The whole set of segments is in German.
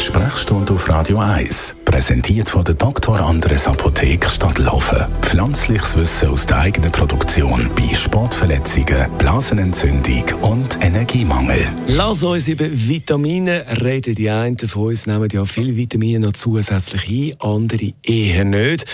Sprechstunde auf Radio 1, präsentiert von der Dr. Andres Apotheke Stadtlaufen. Pflanzliches Wissen aus der eigenen Produktion bei Sportverletzungen, Blasenentzündung und Energiemangel. Lass uns über Vitamine reden. Die einen von uns nehmen ja viele Vitamine noch zusätzlich ein, andere eher nicht.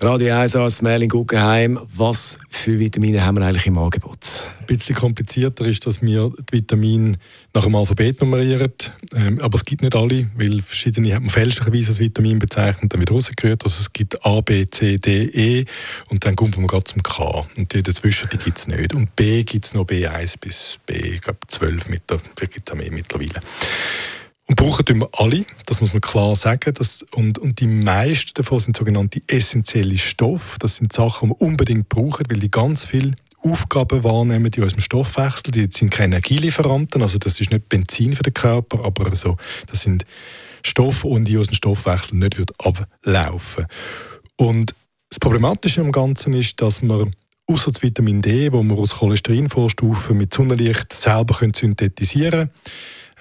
Radio 1 Arzt Merlin Guggenheim, was für Vitamine haben wir eigentlich im Angebot? Bisschen komplizierter ist, dass wir die Vitamine nach dem Alphabet nummerieren. Ähm, aber es gibt nicht alle, weil verschiedene hat man fälschlicherweise als Vitamin bezeichnet, dann wieder rausgehört. Also es gibt A, B, C, D, E und dann kommt man gerade zum K. Und die dazwischen die gibt es nicht. Und B gibt es noch B1 bis B, ich glaube 12 mit der, gibt es mittlerweile. Und brauchen wir alle, das muss man klar sagen. Das, und, und die meisten davon sind sogenannte essentielle Stoffe. Das sind Sachen, die wir unbedingt brauchen, weil die ganz viel Aufgaben wahrnehmen in unserem Stoffwechsel. Die sind keine Energielieferanten, also das ist nicht Benzin für den Körper, aber so, das sind Stoffe, die unseren Stoffwechsel nicht wird ablaufen Und das Problematische am Ganzen ist, dass man außer das Vitamin D, wo wir aus Cholesterinvorstufen mit Sonnenlicht selber synthetisieren können,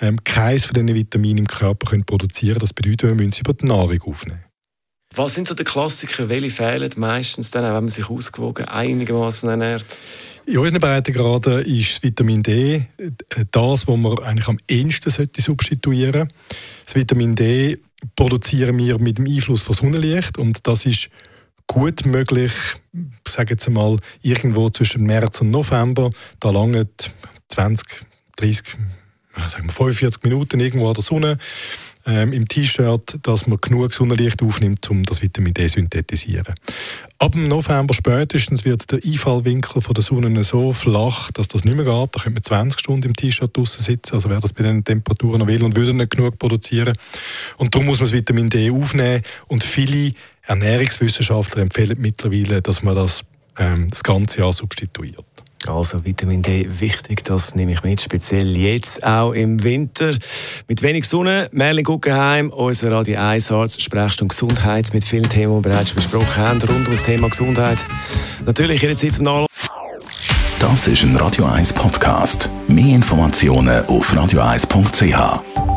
ähm, keines von diesen Vitaminen im Körper können produzieren Das bedeutet, wir müssen sie über die Nahrung aufnehmen. Was sind so die Klassiker? Welche fehlen meistens dann, wenn man sich ausgewogen einigermaßen ernährt? In unseren Breitengraden ist Vitamin D das, was man eigentlich am ehesten sollte substituieren Das Vitamin D produzieren wir mit dem Einfluss von Sonnenlicht und das ist gut möglich, ich sage jetzt einmal, irgendwo zwischen März und November. Da lange 20, 30, sagen wir 45 Minuten irgendwo an der Sonne ähm, im T-Shirt, dass man genug Sonnenlicht aufnimmt, um das Vitamin D zu synthetisieren. Ab November spätestens wird der Einfallwinkel von der Sonne so flach, dass das nicht mehr geht. Da könnte man 20 Stunden im T-Shirt draußen sitzen, also wer das bei den Temperaturen noch will und würde nicht genug produzieren. Und darum muss man das Vitamin D aufnehmen und viele Ernährungswissenschaftler empfehlen mittlerweile, dass man das ähm, das ganze Jahr substituiert. Also Vitamin D wichtig, das nehme ich mit, speziell jetzt auch im Winter. Mit wenig Sonne, Merlin Guggenheim, unser Radio 1 Arzt, Sprechstunde Gesundheit mit vielen Themen, die wir bereits besprochen haben, rund um das Thema Gesundheit. Natürlich Ihre Zeit zum Nachlassen. Das ist ein Radio 1 Podcast. Mehr Informationen auf radio1.ch.